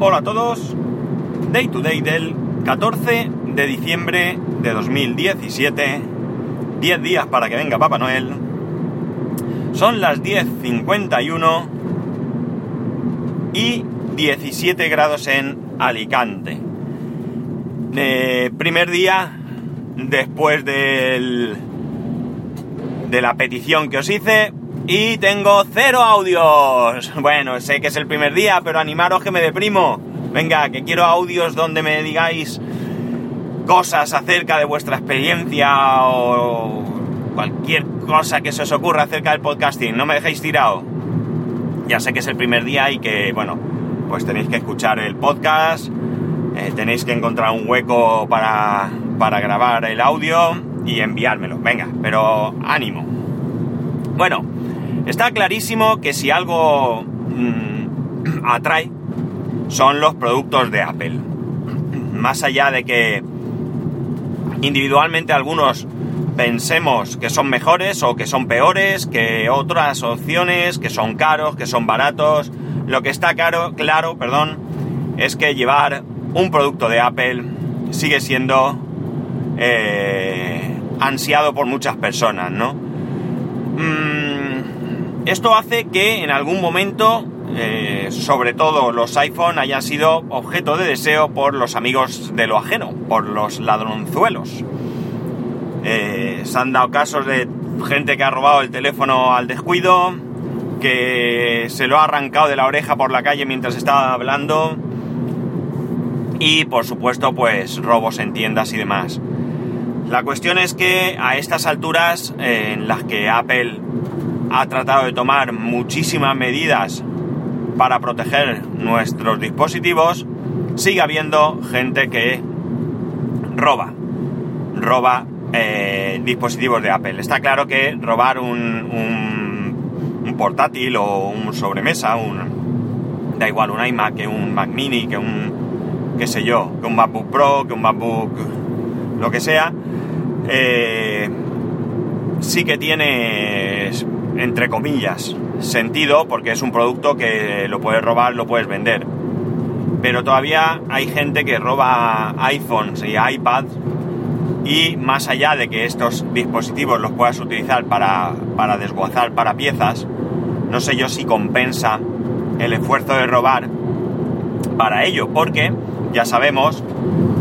Hola a todos. Day to day del 14 de diciembre de 2017. 10 días para que venga Papá Noel. Son las 10.51 y 17 grados en Alicante. Eh, primer día después del, de la petición que os hice y tengo cero audios. Bueno, sé que es el primer día, pero animaros que me deprimo. Venga, que quiero audios donde me digáis cosas acerca de vuestra experiencia o cualquier cosa que se os ocurra acerca del podcasting. No me dejéis tirado. Ya sé que es el primer día y que, bueno, pues tenéis que escuchar el podcast, eh, tenéis que encontrar un hueco para, para grabar el audio y enviármelo. Venga, pero ánimo. Bueno, está clarísimo que si algo mmm, atrae son los productos de Apple. Más allá de que individualmente algunos pensemos que son mejores o que son peores que otras opciones, que son caros, que son baratos, lo que está caro, claro, perdón, es que llevar un producto de Apple sigue siendo eh, ansiado por muchas personas, ¿no? Mm, esto hace que en algún momento, eh, sobre todo los iPhone, hayan sido objeto de deseo por los amigos de lo ajeno, por los ladronzuelos. Eh, se han dado casos de gente que ha robado el teléfono al descuido, que se lo ha arrancado de la oreja por la calle mientras estaba hablando y por supuesto pues robos en tiendas y demás. La cuestión es que a estas alturas eh, en las que Apple ha tratado de tomar muchísimas medidas para proteger nuestros dispositivos, sigue habiendo gente que roba, roba eh, dispositivos de Apple. Está claro que robar un, un, portátil o un sobremesa, un, da igual un iMac que un Mac Mini, que un, qué sé yo, que un MacBook Pro, que un MacBook, lo que sea, eh, sí que tiene, entre comillas, sentido porque es un producto que lo puedes robar, lo puedes vender. Pero todavía hay gente que roba iPhones y iPads y más allá de que estos dispositivos los puedas utilizar para, para desguazar para piezas, no sé yo si compensa el esfuerzo de robar para ello, porque ya sabemos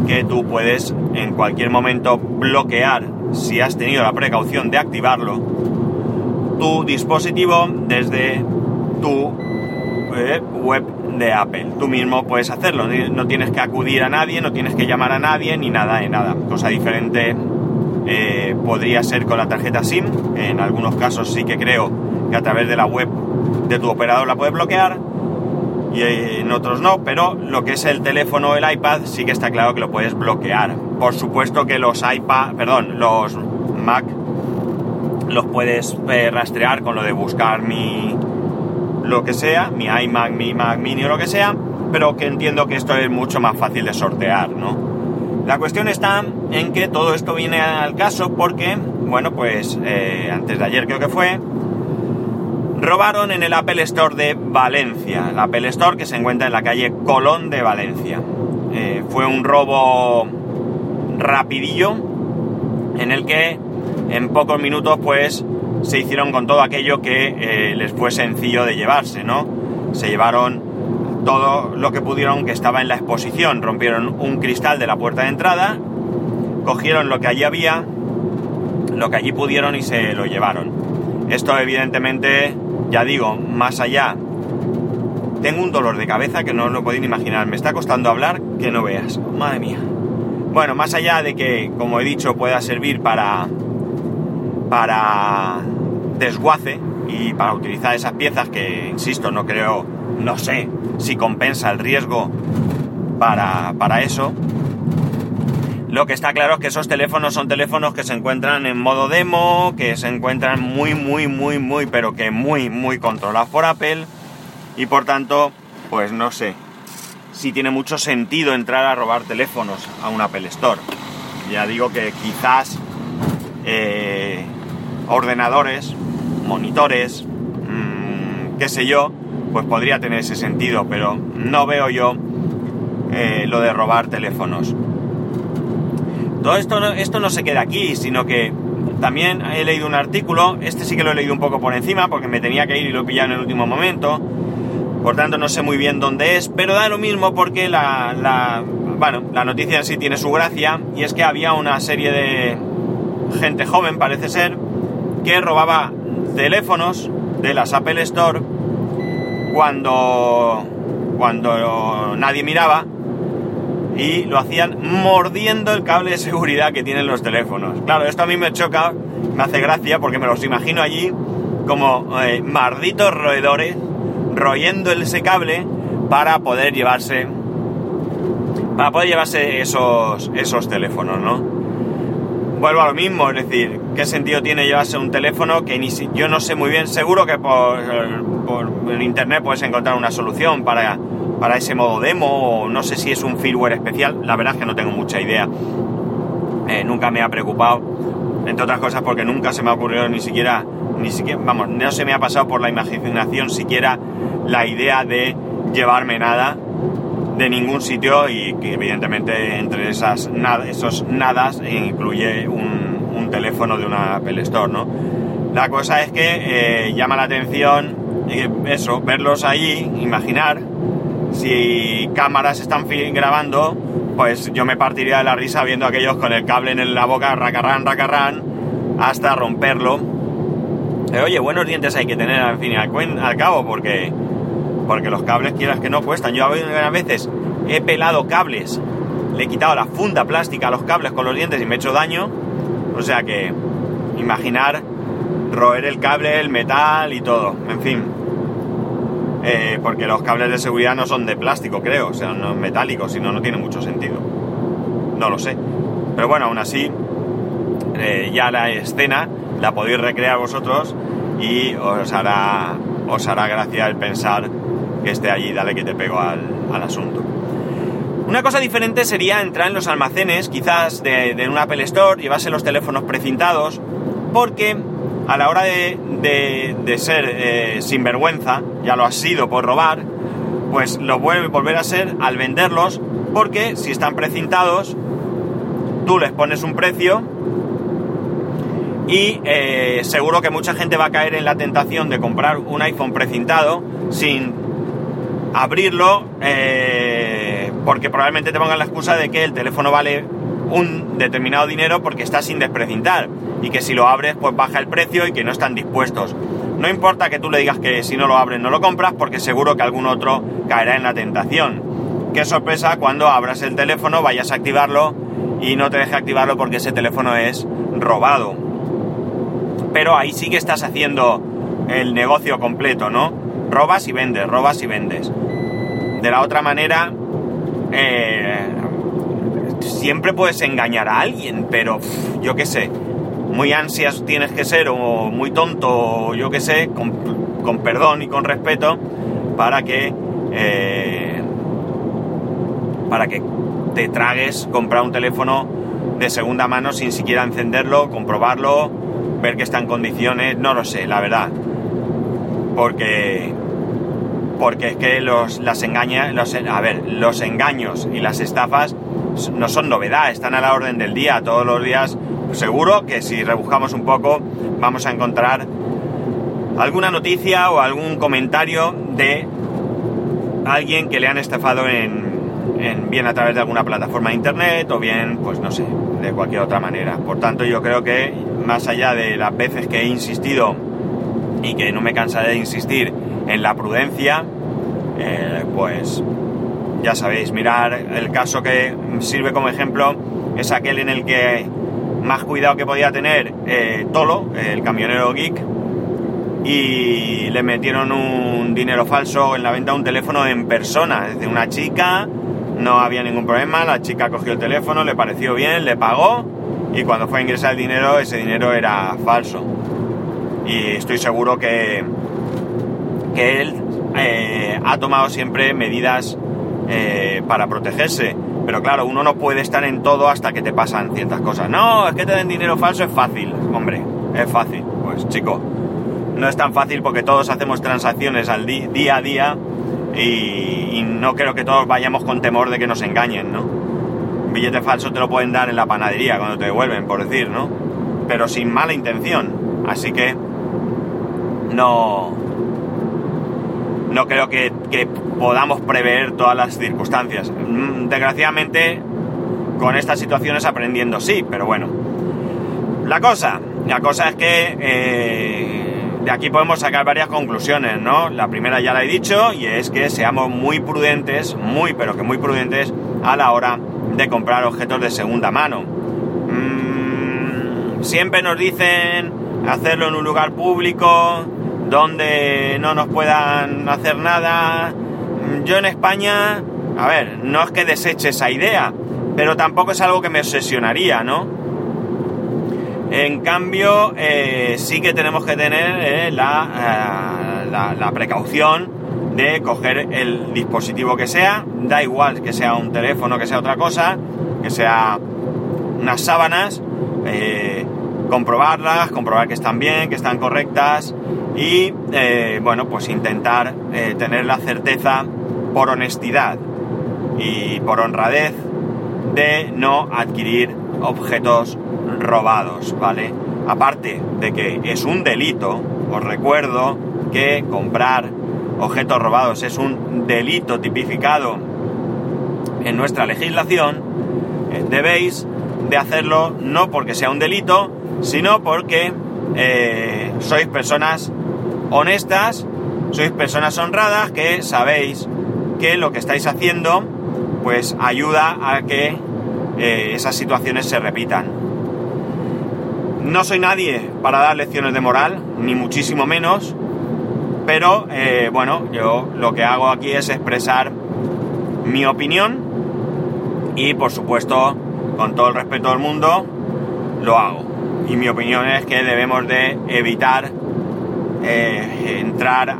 que tú puedes en cualquier momento bloquear, si has tenido la precaución de activarlo, tu dispositivo desde tu eh, web de Apple. Tú mismo puedes hacerlo, no tienes que acudir a nadie, no tienes que llamar a nadie, ni nada de nada. Cosa diferente eh, podría ser con la tarjeta SIM, en algunos casos sí que creo que a través de la web de tu operador la puedes bloquear, y en otros no, pero lo que es el teléfono o el iPad sí que está claro que lo puedes bloquear. Por supuesto que los iPad, perdón, los Mac los puedes eh, rastrear con lo de buscar mi lo que sea, mi iMac, mi Mac Mini o lo que sea, pero que entiendo que esto es mucho más fácil de sortear, ¿no? La cuestión está en que todo esto viene al caso porque, bueno, pues eh, antes de ayer creo que fue, robaron en el Apple Store de Valencia, el Apple Store que se encuentra en la calle Colón de Valencia. Eh, fue un robo rapidillo en el que en pocos minutos pues se hicieron con todo aquello que eh, les fue sencillo de llevarse, ¿no? Se llevaron todo lo que pudieron que estaba en la exposición, rompieron un cristal de la puerta de entrada, cogieron lo que allí había, lo que allí pudieron y se lo llevaron. Esto evidentemente ya digo, más allá, tengo un dolor de cabeza que no lo podéis imaginar. Me está costando hablar que no veas. Madre mía. Bueno, más allá de que, como he dicho, pueda servir para, para desguace y para utilizar esas piezas que, insisto, no creo, no sé si compensa el riesgo para, para eso. Lo que está claro es que esos teléfonos son teléfonos que se encuentran en modo demo, que se encuentran muy, muy, muy, muy, pero que muy, muy controlados por Apple. Y por tanto, pues no sé si tiene mucho sentido entrar a robar teléfonos a un Apple Store. Ya digo que quizás eh, ordenadores, monitores, mmm, qué sé yo, pues podría tener ese sentido, pero no veo yo eh, lo de robar teléfonos. Todo esto no, esto no se queda aquí, sino que también he leído un artículo, este sí que lo he leído un poco por encima porque me tenía que ir y lo he pillado en el último momento, por tanto no sé muy bien dónde es, pero da lo mismo porque la, la, bueno, la noticia en sí tiene su gracia y es que había una serie de gente joven, parece ser, que robaba teléfonos de las Apple Store cuando, cuando nadie miraba y lo hacían mordiendo el cable de seguridad que tienen los teléfonos. Claro, esto a mí me choca, me hace gracia porque me los imagino allí como eh, marditos roedores royendo ese cable para poder llevarse para poder llevarse esos, esos teléfonos, ¿no? Vuelvo a lo mismo, es decir, ¿qué sentido tiene llevarse un teléfono que ni si, yo no sé muy bien? Seguro que por, por internet puedes encontrar una solución para para ese modo demo o no sé si es un firmware especial, la verdad es que no tengo mucha idea. Eh, nunca me ha preocupado, entre otras cosas porque nunca se me ha ocurrido ni siquiera, ni siquiera, vamos, no se me ha pasado por la imaginación siquiera la idea de llevarme nada de ningún sitio y que evidentemente entre esas esos nadas incluye un, teléfono de una Apple Store, ¿no? La cosa es que eh, llama la atención eh, eso, verlos ahí, imaginar si cámaras están grabando, pues yo me partiría de la risa viendo a aquellos con el cable en la boca, racarrán, racarrán, hasta romperlo. Eh, oye, buenos dientes hay que tener al fin y al, cabo, porque, porque los cables, quieras que no, cuestan. Yo a veces he pelado cables, le he quitado la funda plástica a los cables con los dientes y me he hecho daño. O sea que, imaginar roer el cable, el metal y todo. En fin, eh, porque los cables de seguridad no son de plástico, creo, o sea, no metálicos, si no, no tiene mucho sentido. No lo sé. Pero bueno, aún así, eh, ya la escena la podéis recrear vosotros y os hará, os hará gracia el pensar que esté allí, dale que te pego al, asunto. Una cosa diferente sería entrar en los almacenes, quizás de, un Apple Store, llevarse los teléfonos precintados, porque a la hora de, ser eh, sinvergüenza, ya lo has sido por robar, pues lo vuelve a volver a ser al venderlos, porque si están precintados, tú les pones un precio y eh, seguro que mucha gente va a caer en la tentación de comprar un iPhone precintado sin abrirlo, eh, porque probablemente te pongan la excusa de que el teléfono vale un determinado dinero porque está sin desprecintar y que si lo abres pues baja el precio y que no están dispuestos. No importa que tú le digas que si no lo abres no lo compras porque seguro que algún otro caerá en la tentación. Qué sorpresa cuando abras el teléfono, vayas a activarlo y no te deje activarlo porque ese teléfono es robado. Pero ahí sí que estás haciendo el negocio completo, ¿no? Robas y vendes, robas y vendes. De la otra manera, eh, siempre puedes engañar a alguien, pero yo qué sé, muy ansias tienes que ser o muy tonto o yo qué sé, con, perdón y con respeto, para que eh, para que te tragues comprar un teléfono de segunda mano sin siquiera encenderlo, comprobarlo, ver que está en condiciones, no lo sé, la verdad. Porque porque es que los las engaña, los, a ver, los engaños y las estafas no son novedad, están a la orden del día. Todos los días, seguro que si rebuscamos un poco, vamos a encontrar alguna noticia o algún comentario de alguien que le han estafado en, bien a través de alguna plataforma de internet o bien, pues no sé, de cualquier otra manera. Por tanto, yo creo que más allá de las veces que he insistido y que no me cansaré de insistir en la prudencia, eh, pues ya sabéis, mirar el caso que sirve como ejemplo es aquel en el que más cuidado que podía tener eh, Tolo, el camionero geek, y le metieron un dinero falso en la venta de un teléfono en persona, desde una chica, no había ningún problema, la chica cogió el teléfono, le pareció bien, le pagó y cuando fue a ingresar el dinero, ese dinero era falso. Y estoy seguro que, que él eh, ha tomado siempre medidas eh, para protegerse. Pero claro, uno no puede estar en todo hasta que te pasan ciertas cosas. No, es que te den dinero falso es fácil. Hombre, es fácil. Pues chico, no es tan fácil porque todos hacemos transacciones al día a día y, y no creo que todos vayamos con temor de que nos engañen, ¿no? Un billete falso te lo pueden dar en la panadería cuando te devuelven, por decir, ¿no? Pero sin mala intención. Así que no, no creo que, podamos prever todas las circunstancias. Mm, Desgraciadamente, con estas situaciones aprendiendo sí, pero bueno. La cosa, la cosa es que eh, de aquí podemos sacar varias conclusiones, ¿no? La primera ya la he dicho y es que seamos muy prudentes, muy pero que muy prudentes a la hora de comprar objetos de segunda mano. Mm, siempre nos dicen hacerlo en un lugar público donde no nos puedan hacer nada. Yo en España, a ver, no es que deseche esa idea, pero tampoco es algo que me obsesionaría, ¿no? En cambio, eh, sí que tenemos que tener eh, la, eh, la- la precaución de coger el dispositivo que sea, da igual que sea un teléfono, que sea otra cosa, que sea unas sábanas, comprobarlas, comprobar que están bien, que están correctas y, eh, bueno, pues intentar eh, tener la certeza por honestidad y por honradez de no adquirir objetos robados, ¿vale? Aparte de que es un delito, os recuerdo que comprar objetos robados es un delito tipificado en nuestra legislación, eh, debéis de hacerlo no porque sea un delito, sino porque eh, sois personas honestas, sois personas honradas que sabéis que lo que estáis haciendo pues ayuda a que eh, esas situaciones se repitan. No soy nadie para dar lecciones de moral, ni muchísimo menos, pero eh, bueno, yo lo que hago aquí es expresar mi opinión y por supuesto, con todo el respeto del mundo, lo hago. Y mi opinión es que debemos de evitar eh, entrar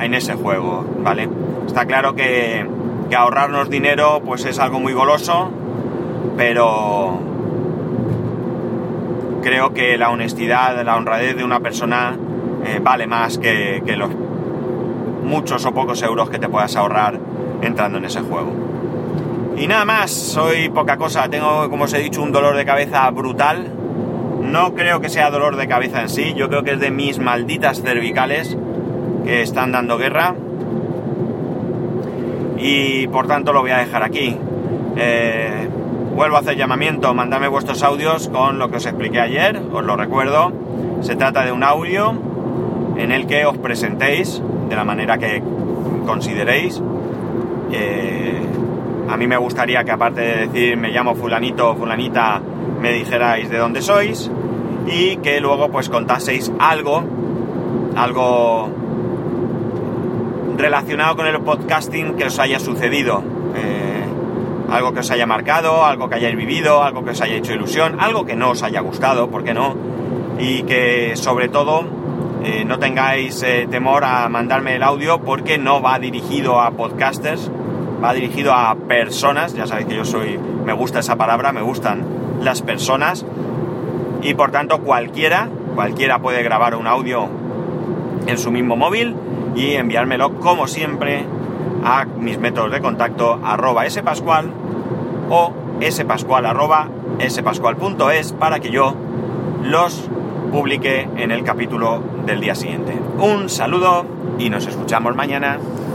en ese juego, ¿vale? Está claro que, que ahorrarnos dinero pues es algo muy goloso, pero creo que la honestidad, la honradez de una persona eh, vale más que, que los muchos o pocos euros que te puedas ahorrar entrando en ese juego. Y nada más, soy poca cosa, tengo, como os he dicho, un dolor de cabeza brutal. No creo que sea dolor de cabeza en sí, yo creo que es de mis malditas cervicales que están dando guerra. Y por tanto lo voy a dejar aquí. Eh, vuelvo a hacer llamamiento, mandadme vuestros audios con lo que os expliqué ayer, os lo recuerdo. Se trata de un audio en el que os presentéis de la manera que consideréis. Eh, a mí me gustaría que aparte de decir me llamo fulanito o fulanita, me dijerais de dónde sois y que luego pues contaseis algo, algo relacionado con el podcasting que os haya sucedido. Eh, algo que os haya marcado, algo que hayáis vivido, algo que os haya hecho ilusión, algo que no os haya gustado, ¿por qué no? Y que sobre todo eh, no tengáis eh, temor a mandarme el audio porque no va dirigido a podcasters, va dirigido a personas, ya sabéis que yo soy, me gusta esa palabra, me gustan las personas y por tanto cualquiera, cualquiera puede grabar un audio en su mismo móvil y enviármelo como siempre a mis métodos de contacto arroba spascual o spascual arroba spascual.es para que yo los publique en el capítulo del día siguiente. Un saludo y nos escuchamos mañana.